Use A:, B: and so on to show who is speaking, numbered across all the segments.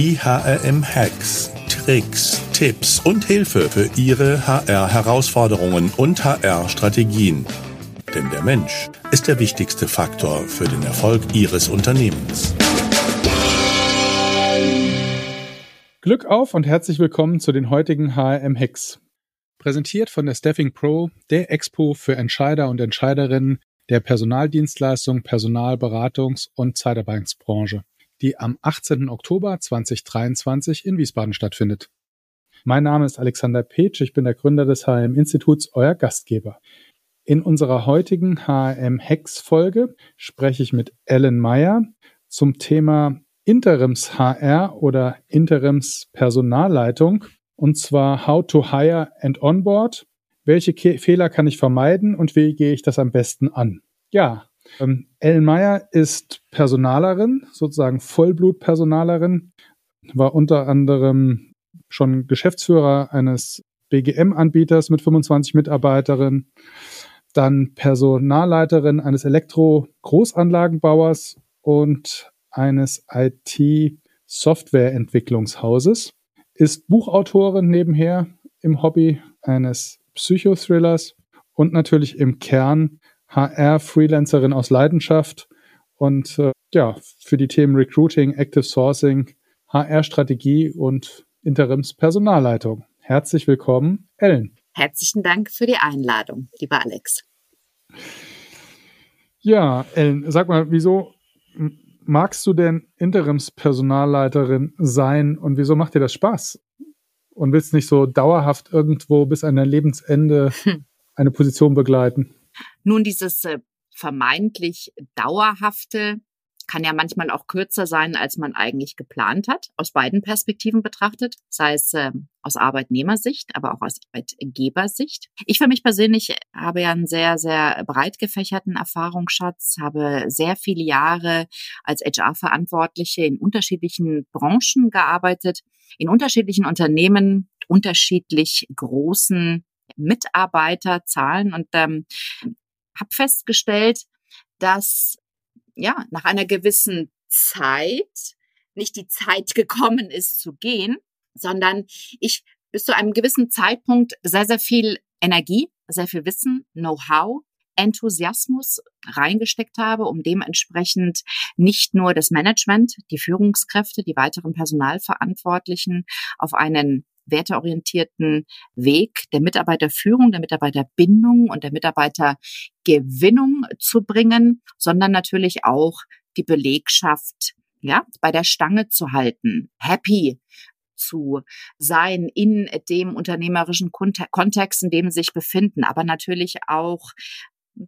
A: Die HRM-Hacks, Tricks, Tipps und Hilfe für Ihre HR-Herausforderungen und HR-Strategien. Denn der Mensch ist der wichtigste Faktor für den Erfolg Ihres Unternehmens.
B: Glück auf und herzlich willkommen zu den heutigen HRM-Hacks. Präsentiert von der Staffing Pro, der Expo für Entscheider und Entscheiderinnen der Personaldienstleistung, Personalberatungs- und Zeitarbeitsbranche die am 18. Oktober 2023 in Wiesbaden stattfindet. Mein Name ist Alexander Petsch, ich bin der Gründer des HM-Instituts, euer Gastgeber. In unserer heutigen HM-Hex-Folge spreche ich mit Ellen Meyer zum Thema Interims-HR oder Interims-Personalleitung und zwar How to Hire and Onboard. Welche Ke Fehler kann ich vermeiden und wie gehe ich das am besten an? Ja, ähm, Ellen Meyer ist Personalerin, sozusagen Vollblutpersonalerin, war unter anderem schon Geschäftsführer eines BGM-Anbieters mit 25 Mitarbeiterinnen, dann Personalleiterin eines Elektro-Großanlagenbauers und eines IT-Softwareentwicklungshauses, ist Buchautorin nebenher im Hobby eines Psychothrillers und natürlich im Kern HR-Freelancerin aus Leidenschaft und äh, ja, für die Themen Recruiting, Active Sourcing, HR-Strategie und Interimspersonalleitung. Herzlich willkommen, Ellen.
C: Herzlichen Dank für die Einladung, lieber Alex.
B: Ja, Ellen, sag mal, wieso magst du denn Interimspersonalleiterin sein und wieso macht dir das Spaß? Und willst nicht so dauerhaft irgendwo bis an dein Lebensende hm. eine Position begleiten?
C: Nun, dieses äh, vermeintlich dauerhafte kann ja manchmal auch kürzer sein, als man eigentlich geplant hat, aus beiden Perspektiven betrachtet, sei es äh, aus Arbeitnehmersicht, aber auch aus Arbeitgebersicht. Ich für mich persönlich habe ja einen sehr, sehr breit gefächerten Erfahrungsschatz, habe sehr viele Jahre als HR-Verantwortliche in unterschiedlichen Branchen gearbeitet, in unterschiedlichen Unternehmen, unterschiedlich großen Mitarbeiterzahlen und ähm, habe festgestellt, dass ja nach einer gewissen Zeit nicht die Zeit gekommen ist zu gehen, sondern ich bis zu einem gewissen Zeitpunkt sehr, sehr viel Energie, sehr viel Wissen, Know-how, Enthusiasmus reingesteckt habe, um dementsprechend nicht nur das Management, die Führungskräfte, die weiteren Personalverantwortlichen auf einen werteorientierten Weg der Mitarbeiterführung, der Mitarbeiterbindung und der Mitarbeitergewinnung zu bringen, sondern natürlich auch die Belegschaft ja, bei der Stange zu halten, happy zu sein in dem unternehmerischen Kontext, in dem sie sich befinden, aber natürlich auch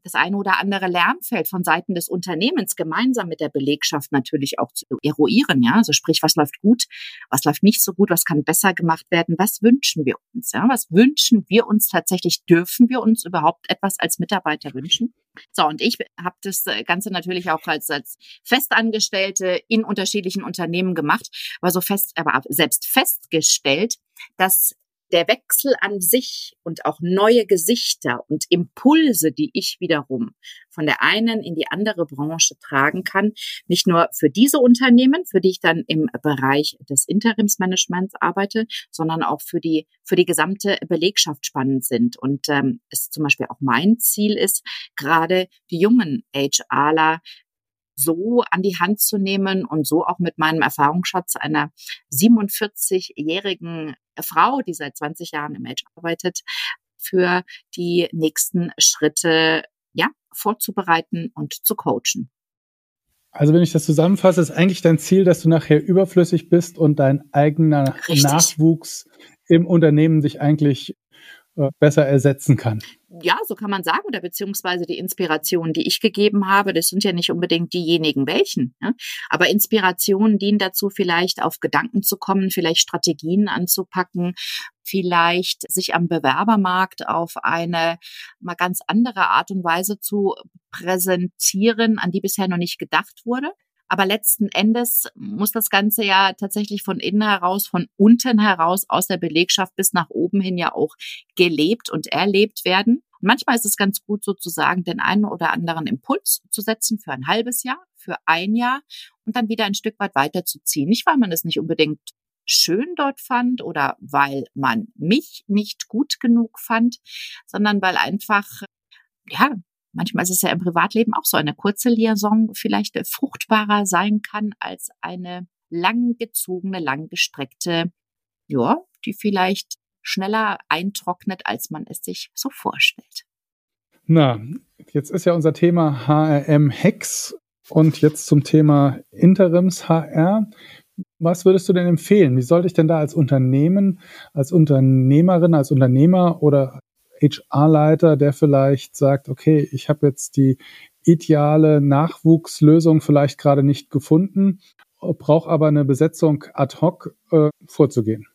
C: das eine oder andere Lernfeld von Seiten des Unternehmens gemeinsam mit der Belegschaft natürlich auch zu eruieren. Ja, also sprich, was läuft gut, was läuft nicht so gut, was kann besser gemacht werden, was wünschen wir uns? Ja, was wünschen wir uns tatsächlich? Dürfen wir uns überhaupt etwas als Mitarbeiter wünschen? So, und ich habe das Ganze natürlich auch als, als Festangestellte in unterschiedlichen Unternehmen gemacht, aber so fest, aber selbst festgestellt, dass der Wechsel an sich und auch neue Gesichter und Impulse, die ich wiederum von der einen in die andere Branche tragen kann, nicht nur für diese Unternehmen, für die ich dann im Bereich des Interimsmanagements arbeite, sondern auch für die für die gesamte Belegschaft spannend sind. Und ähm, es zum Beispiel auch mein Ziel ist, gerade die jungen HRler so an die Hand zu nehmen und so auch mit meinem Erfahrungsschatz einer 47-jährigen Frau, die seit 20 Jahren im Edge arbeitet, für die nächsten Schritte ja, vorzubereiten und zu coachen.
B: Also wenn ich das zusammenfasse, ist eigentlich dein Ziel, dass du nachher überflüssig bist und dein eigener Richtig. Nachwuchs im Unternehmen dich eigentlich äh, besser ersetzen kann
C: ja, so kann man sagen, oder beziehungsweise die Inspirationen, die ich gegeben habe, das sind ja nicht unbedingt diejenigen welchen. Ja? Aber Inspirationen dienen dazu, vielleicht auf Gedanken zu kommen, vielleicht Strategien anzupacken, vielleicht sich am Bewerbermarkt auf eine mal ganz andere Art und Weise zu präsentieren, an die bisher noch nicht gedacht wurde. Aber letzten Endes muss das Ganze ja tatsächlich von innen heraus, von unten heraus, aus der Belegschaft bis nach oben hin ja auch gelebt und erlebt werden. Und manchmal ist es ganz gut sozusagen, den einen oder anderen Impuls zu setzen für ein halbes Jahr, für ein Jahr und dann wieder ein Stück weit weiterzuziehen. Nicht, weil man es nicht unbedingt schön dort fand oder weil man mich nicht gut genug fand, sondern weil einfach, ja, manchmal ist es ja im Privatleben auch so, eine kurze Liaison vielleicht fruchtbarer sein kann als eine langgezogene, langgestreckte, ja, die vielleicht schneller eintrocknet, als man es sich so vorstellt.
B: Na, jetzt ist ja unser Thema HRM-Hacks und jetzt zum Thema Interims-HR. Was würdest du denn empfehlen? Wie sollte ich denn da als Unternehmen, als Unternehmerin, als Unternehmer oder HR-Leiter, der vielleicht sagt, okay, ich habe jetzt die ideale Nachwuchslösung vielleicht gerade nicht gefunden, brauche aber eine Besetzung ad hoc äh, vorzugehen?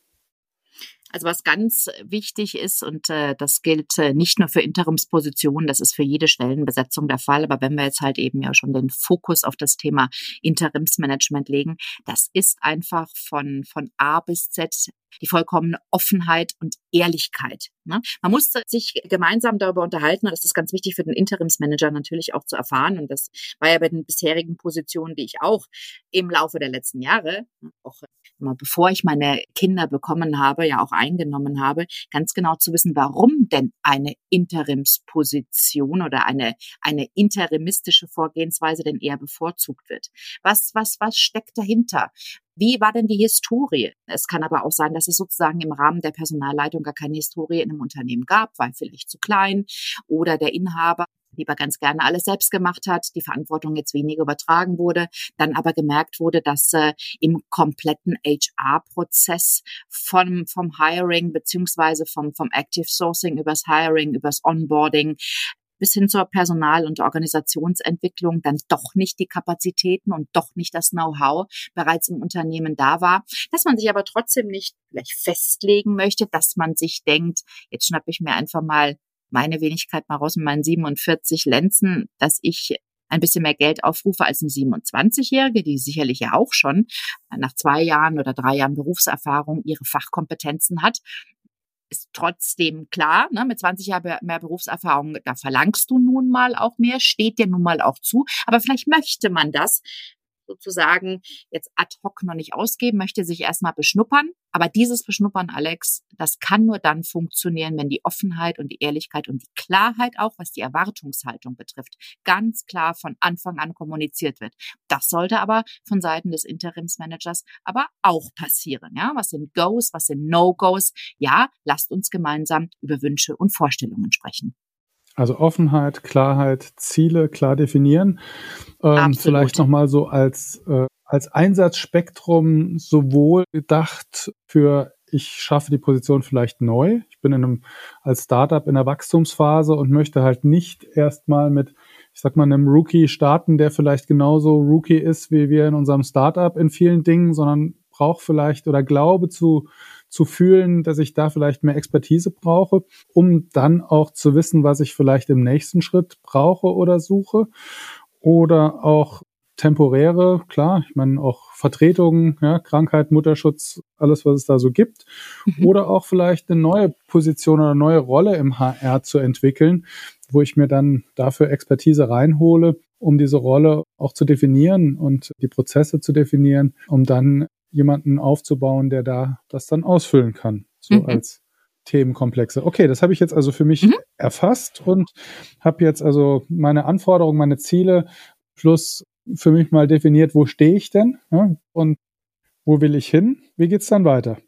C: Also was ganz wichtig ist, und äh, das gilt äh, nicht nur für Interimspositionen, das ist für jede Stellenbesetzung der Fall, aber wenn wir jetzt halt eben ja schon den Fokus auf das Thema Interimsmanagement legen, das ist einfach von, von A bis Z die vollkommene Offenheit und Ehrlichkeit. Ne? Man muss sich gemeinsam darüber unterhalten, und das ist ganz wichtig für den Interimsmanager natürlich auch zu erfahren. Und das war ja bei den bisherigen Positionen, die ich auch im Laufe der letzten Jahre, auch immer bevor ich meine Kinder bekommen habe, ja auch eingenommen habe, ganz genau zu wissen, warum denn eine Interimsposition oder eine, eine interimistische Vorgehensweise denn eher bevorzugt wird. Was, was, was steckt dahinter? Wie war denn die Historie? Es kann aber auch sein, dass es sozusagen im Rahmen der Personalleitung gar keine Historie in einem Unternehmen gab, weil vielleicht zu klein oder der Inhaber lieber ganz gerne alles selbst gemacht hat, die Verantwortung jetzt weniger übertragen wurde, dann aber gemerkt wurde, dass äh, im kompletten HR-Prozess vom, vom Hiring beziehungsweise vom, vom Active Sourcing übers Hiring, übers Onboarding bis hin zur Personal- und Organisationsentwicklung dann doch nicht die Kapazitäten und doch nicht das Know-how bereits im Unternehmen da war, dass man sich aber trotzdem nicht vielleicht festlegen möchte, dass man sich denkt, jetzt schnappe ich mir einfach mal meine Wenigkeit mal raus mit meinen 47 Lenzen, dass ich ein bisschen mehr Geld aufrufe als eine 27-Jährige, die sicherlich ja auch schon nach zwei Jahren oder drei Jahren Berufserfahrung ihre Fachkompetenzen hat ist trotzdem klar, ne, mit 20 Jahren mehr Berufserfahrung, da verlangst du nun mal auch mehr, steht dir nun mal auch zu. Aber vielleicht möchte man das sozusagen jetzt ad hoc noch nicht ausgeben, möchte sich erstmal beschnuppern. Aber dieses Beschnuppern, Alex, das kann nur dann funktionieren, wenn die Offenheit und die Ehrlichkeit und die Klarheit auch, was die Erwartungshaltung betrifft, ganz klar von Anfang an kommuniziert wird. Das sollte aber von Seiten des Interimsmanagers aber auch passieren. Ja, was sind Goes, was sind No-Goes? Ja, lasst uns gemeinsam über Wünsche und Vorstellungen sprechen.
B: Also Offenheit, Klarheit, Ziele klar definieren. Ähm, vielleicht nochmal so als, äh, als Einsatzspektrum sowohl gedacht für ich schaffe die Position vielleicht neu. Ich bin in einem, als Startup in der Wachstumsphase und möchte halt nicht erstmal mit, ich sag mal, einem Rookie starten, der vielleicht genauso Rookie ist wie wir in unserem Startup in vielen Dingen, sondern brauche vielleicht oder glaube zu, zu fühlen, dass ich da vielleicht mehr Expertise brauche, um dann auch zu wissen, was ich vielleicht im nächsten Schritt brauche oder suche. Oder auch temporäre, klar, ich meine auch Vertretungen, ja, Krankheit, Mutterschutz, alles, was es da so gibt. Mhm. Oder auch vielleicht eine neue Position oder eine neue Rolle im HR zu entwickeln, wo ich mir dann dafür Expertise reinhole, um diese Rolle auch zu definieren und die Prozesse zu definieren, um dann jemanden aufzubauen, der da das dann ausfüllen kann, so mhm. als Themenkomplexe. Okay, das habe ich jetzt also für mich mhm. erfasst und habe jetzt also meine Anforderungen, meine Ziele plus für mich mal definiert, wo stehe ich denn ja, und wo will ich hin? Wie geht's dann weiter?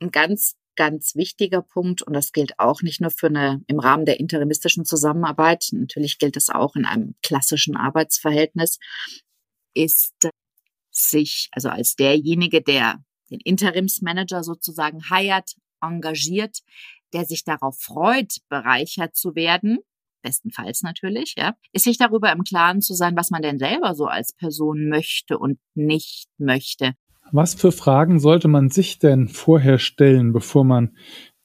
C: Ein ganz ganz wichtiger Punkt und das gilt auch nicht nur für eine im Rahmen der interimistischen Zusammenarbeit, natürlich gilt es auch in einem klassischen Arbeitsverhältnis, ist sich, also als derjenige, der den Interimsmanager sozusagen heiert, engagiert, der sich darauf freut, bereichert zu werden, bestenfalls natürlich, ja, ist sich darüber im Klaren zu sein, was man denn selber so als Person möchte und nicht möchte.
B: Was für Fragen sollte man sich denn vorher stellen, bevor man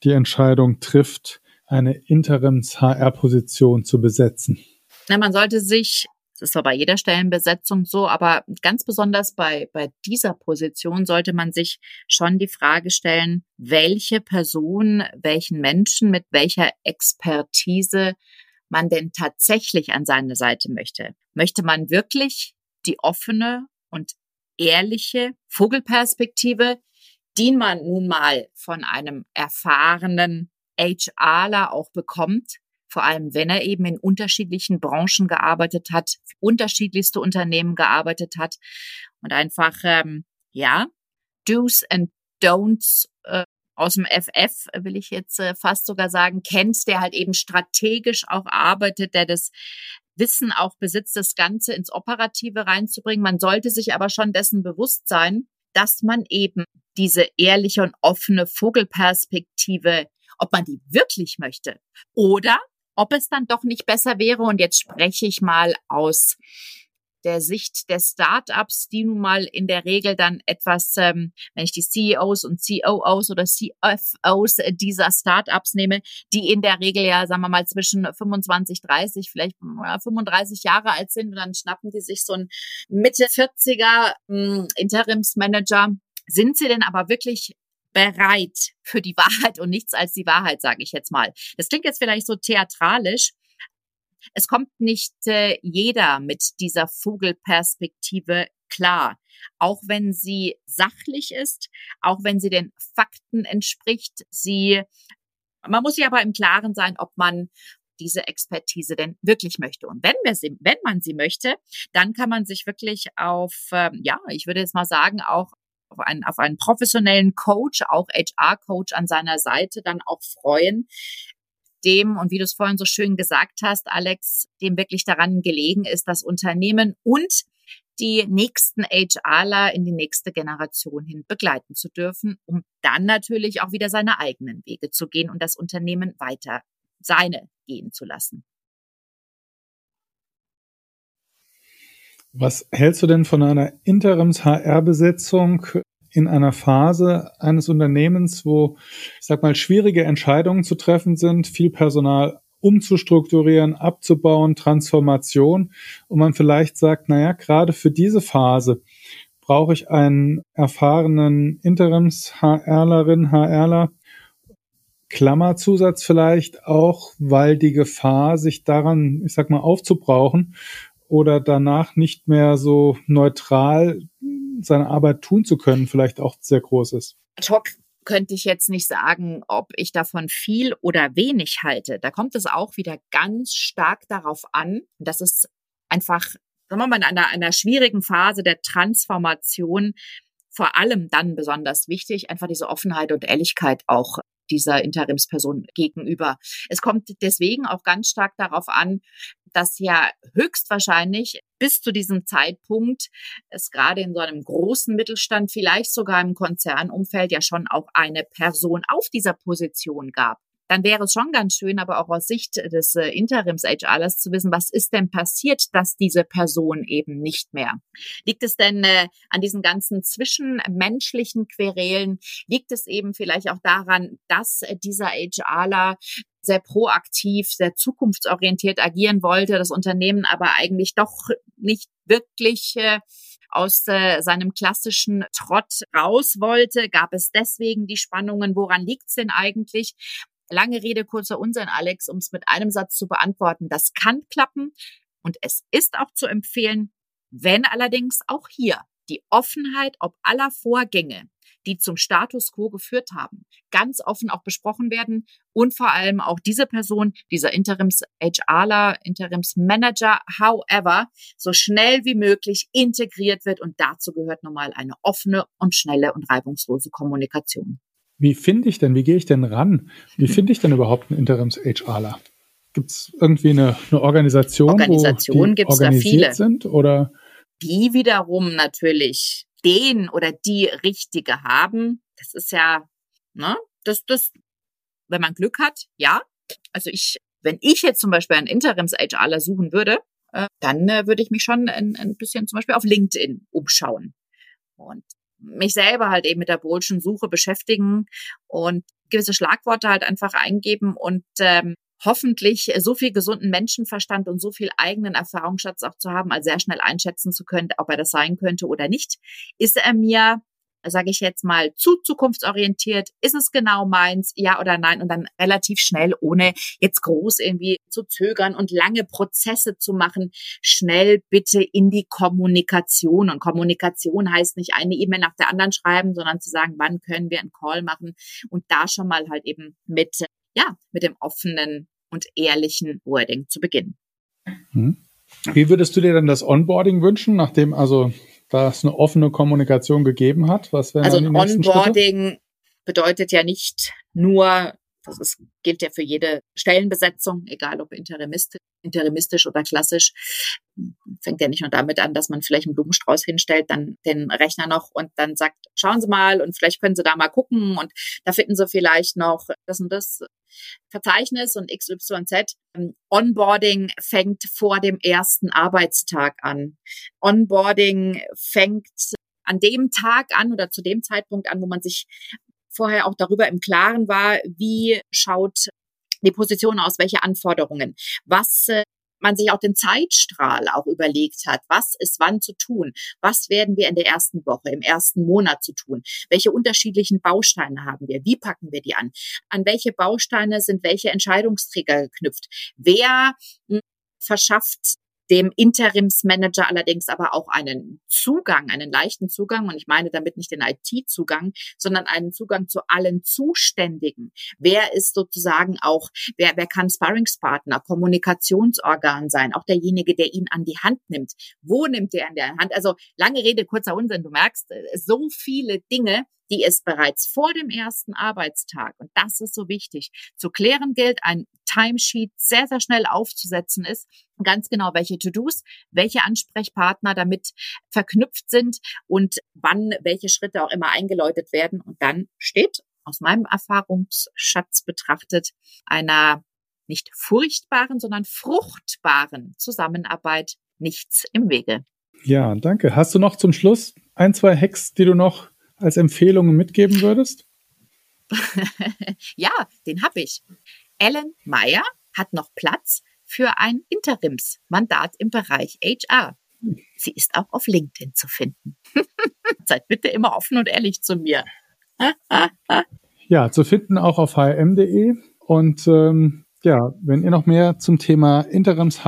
B: die Entscheidung trifft, eine Interims-HR-Position zu besetzen?
C: Na, man sollte sich Das ist zwar bei jeder Stellenbesetzung so, aber ganz besonders bei, bei dieser Position sollte man sich schon die Frage stellen, welche Person, welchen Menschen mit welcher Expertise man denn tatsächlich an seine Seite möchte. Möchte man wirklich die offene und ehrliche Vogelperspektive, die man nun mal von einem erfahrenen HRler auch bekommt, vor allem wenn er eben in unterschiedlichen Branchen gearbeitet hat, unterschiedlichste Unternehmen gearbeitet hat und einfach, ähm, ja, Do's and Don'ts äh, aus dem FF, will ich jetzt äh, fast sogar sagen, kennt, der halt eben strategisch auch arbeitet, der das Wissen auch besitzt, das Ganze ins Operative reinzubringen. Man sollte sich aber schon dessen bewusst sein, dass man eben diese ehrliche und offene Vogelperspektive, ob man die wirklich möchte oder ob es dann doch nicht besser wäre, und jetzt spreche ich mal aus der Sicht der Startups, die nun mal in der Regel dann etwas, ähm, wenn ich die CEOs und COOs oder CFOs dieser Startups nehme, die in der Regel ja, sagen wir mal, zwischen 25, 30, vielleicht 35 Jahre alt sind und dann schnappen die sich so ein Mitte 40er äh, Interimsmanager. Sind sie denn aber wirklich bereit für die Wahrheit und nichts als die Wahrheit, sage ich jetzt mal. Das klingt jetzt vielleicht so theatralisch. Es kommt nicht äh, jeder mit dieser Vogelperspektive klar, auch wenn sie sachlich ist, auch wenn sie den Fakten entspricht. Sie, man muss sich aber im Klaren sein, ob man diese Expertise denn wirklich möchte. Und wenn, wir sie, wenn man sie möchte, dann kann man sich wirklich auf, ähm, ja, ich würde jetzt mal sagen, auch auf einen, auf einen professionellen Coach, auch HR-Coach an seiner Seite dann auch freuen, dem, und wie du es vorhin so schön gesagt hast, Alex, dem wirklich daran gelegen ist, das Unternehmen und die nächsten HRler in die nächste Generation hin begleiten zu dürfen, um dann natürlich auch wieder seine eigenen Wege zu gehen und das Unternehmen weiter seine gehen zu lassen.
B: Was hältst du denn von einer Interims-HR-Besetzung in einer Phase eines Unternehmens, wo, ich sag mal, schwierige Entscheidungen zu treffen sind, viel Personal umzustrukturieren, abzubauen, Transformation und man vielleicht sagt, naja, gerade für diese Phase brauche ich einen erfahrenen Interims-HRlerin, HRler, Klammerzusatz vielleicht auch, weil die Gefahr, sich daran, ich sag mal, aufzubrauchen oder danach nicht mehr so neutral seine Arbeit tun zu können, vielleicht auch sehr groß ist.
C: Ad könnte ich jetzt nicht sagen, ob ich davon viel oder wenig halte. Da kommt es auch wieder ganz stark darauf an, dass es einfach, sagen wir mal, in einer, einer schwierigen Phase der Transformation vor allem dann besonders wichtig, einfach diese Offenheit und Ehrlichkeit auch dieser Interimsperson gegenüber. Es kommt deswegen auch ganz stark darauf an, dass ja höchstwahrscheinlich bis zu diesem Zeitpunkt es gerade in so einem großen Mittelstand, vielleicht sogar im Konzernumfeld ja schon auch eine Person auf dieser Position gab dann wäre es schon ganz schön, aber auch aus Sicht des äh, Interims-HRlers zu wissen, was ist denn passiert, dass diese Person eben nicht mehr? Liegt es denn äh, an diesen ganzen zwischenmenschlichen Querelen? Liegt es eben vielleicht auch daran, dass äh, dieser HRler sehr proaktiv, sehr zukunftsorientiert agieren wollte, das Unternehmen aber eigentlich doch nicht wirklich äh, aus äh, seinem klassischen Trott raus wollte? Gab es deswegen die Spannungen? Woran liegt's denn eigentlich? Lange Rede, kurzer Unsinn, Alex, um es mit einem Satz zu beantworten. Das kann klappen und es ist auch zu empfehlen, wenn allerdings auch hier die Offenheit ob aller Vorgänge, die zum Status quo geführt haben, ganz offen auch besprochen werden und vor allem auch diese Person, dieser Interims-HRler, Interims-Manager, however, so schnell wie möglich integriert wird und dazu gehört nochmal eine offene und schnelle und reibungslose Kommunikation.
B: Wie finde ich denn, wie gehe ich denn ran? Wie finde ich denn überhaupt einen Interims-HRler? Gibt es irgendwie eine, eine Organisation,
C: Organisation
B: wo die organisiert sind? Oder?
C: Die wiederum natürlich den oder die Richtige haben. Das ist ja, ne, das, das, wenn man Glück hat, ja. Also ich, wenn ich jetzt zum Beispiel einen Interims-HRler suchen würde, äh, dann äh, würde ich mich schon ein, ein bisschen zum Beispiel auf LinkedIn umschauen. Und mich selber halt eben mit der Bolschen Suche beschäftigen und gewisse Schlagworte halt einfach eingeben und ähm, hoffentlich so viel gesunden Menschenverstand und so viel eigenen Erfahrungsschatz auch zu haben, als sehr schnell einschätzen zu können, ob er das sein könnte oder nicht. Ist er mir sage ich jetzt mal, zu zukunftsorientiert? Ist es genau meins? Ja oder nein? Und dann relativ schnell, ohne jetzt groß irgendwie zu zögern und lange Prozesse zu machen, schnell bitte in die Kommunikation. Und Kommunikation heißt nicht eine E-Mail nach der anderen schreiben, sondern zu sagen, wann können wir einen Call machen und da schon mal halt eben mit, ja, mit dem offenen und ehrlichen Wording zu beginnen.
B: Hm. Wie würdest du dir denn das Onboarding wünschen, nachdem also da es eine offene Kommunikation gegeben hat? Was
C: wären also ein Onboarding bedeutet ja nicht nur, das ist, gilt ja für jede Stellenbesetzung, egal ob interimistisch, interimistisch oder klassisch, fängt ja nicht nur damit an, dass man vielleicht einen Blumenstrauß hinstellt, dann den Rechner noch und dann sagt, schauen Sie mal und vielleicht können Sie da mal gucken und da finden Sie vielleicht noch das und das Verzeichnis und XYZ. Onboarding fängt vor dem ersten Arbeitstag an. Onboarding fängt an dem Tag an oder zu dem Zeitpunkt an, wo man sich vorher auch darüber im Klaren war, wie schaut die Position aus, welche Anforderungen, was äh, man sich auch den Zeitstrahl auch überlegt hat, was ist wann zu tun, was werden wir in der ersten Woche, im ersten Monat zu tun, welche unterschiedlichen Bausteine haben wir, wie packen wir die an, an welche Bausteine sind welche Entscheidungsträger geknüpft, wer hm, verschafft dem Interimsmanager allerdings aber auch einen Zugang, einen leichten Zugang, und ich meine damit nicht den IT-Zugang, sondern einen Zugang zu allen Zuständigen. Wer ist sozusagen auch, wer, wer kann Sparringspartner, Kommunikationsorgan sein, auch derjenige, der ihn an die Hand nimmt. Wo nimmt er an der Hand? Also lange Rede, kurzer Unsinn. Du merkst, äh, so viele Dinge, die es bereits vor dem ersten Arbeitstag, und das ist so wichtig, zu klären gilt, ein Timesheet sehr, sehr schnell aufzusetzen ist, ganz genau, welche To-Dos, welche Ansprechpartner damit verknüpft sind und wann welche Schritte auch immer eingeläutet werden. Und dann steht aus meinem Erfahrungsschatz betrachtet einer nicht furchtbaren, sondern fruchtbaren Zusammenarbeit nichts im Wege.
B: Ja, danke. Hast du noch zum Schluss ein, zwei Hacks, die du noch als Empfehlungen mitgeben würdest?
C: ja, den habe ich. Ellen Meyer hat noch Platz für ein Interimsmandat im Bereich HR. Sie ist auch auf LinkedIn zu finden. Seid bitte immer offen und ehrlich zu mir.
B: ja, zu finden auch auf hm.de. Und ähm, ja, wenn ihr noch mehr zum Thema Interims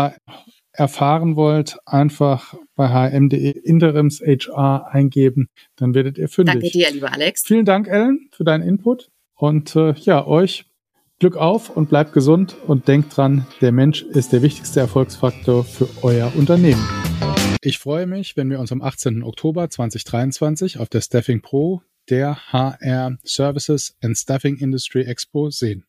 B: erfahren wollt, einfach bei hm.de Interims HR eingeben, dann werdet ihr fündig.
C: Danke dir, lieber Alex.
B: Vielen Dank, Ellen, für deinen Input. Und äh, ja, euch Glück auf und bleibt gesund und denkt dran, der Mensch ist der wichtigste Erfolgsfaktor für euer Unternehmen. Ich freue mich, wenn wir uns am 18. Oktober 2023 auf der Staffing Pro, der HR Services and Staffing Industry Expo sehen.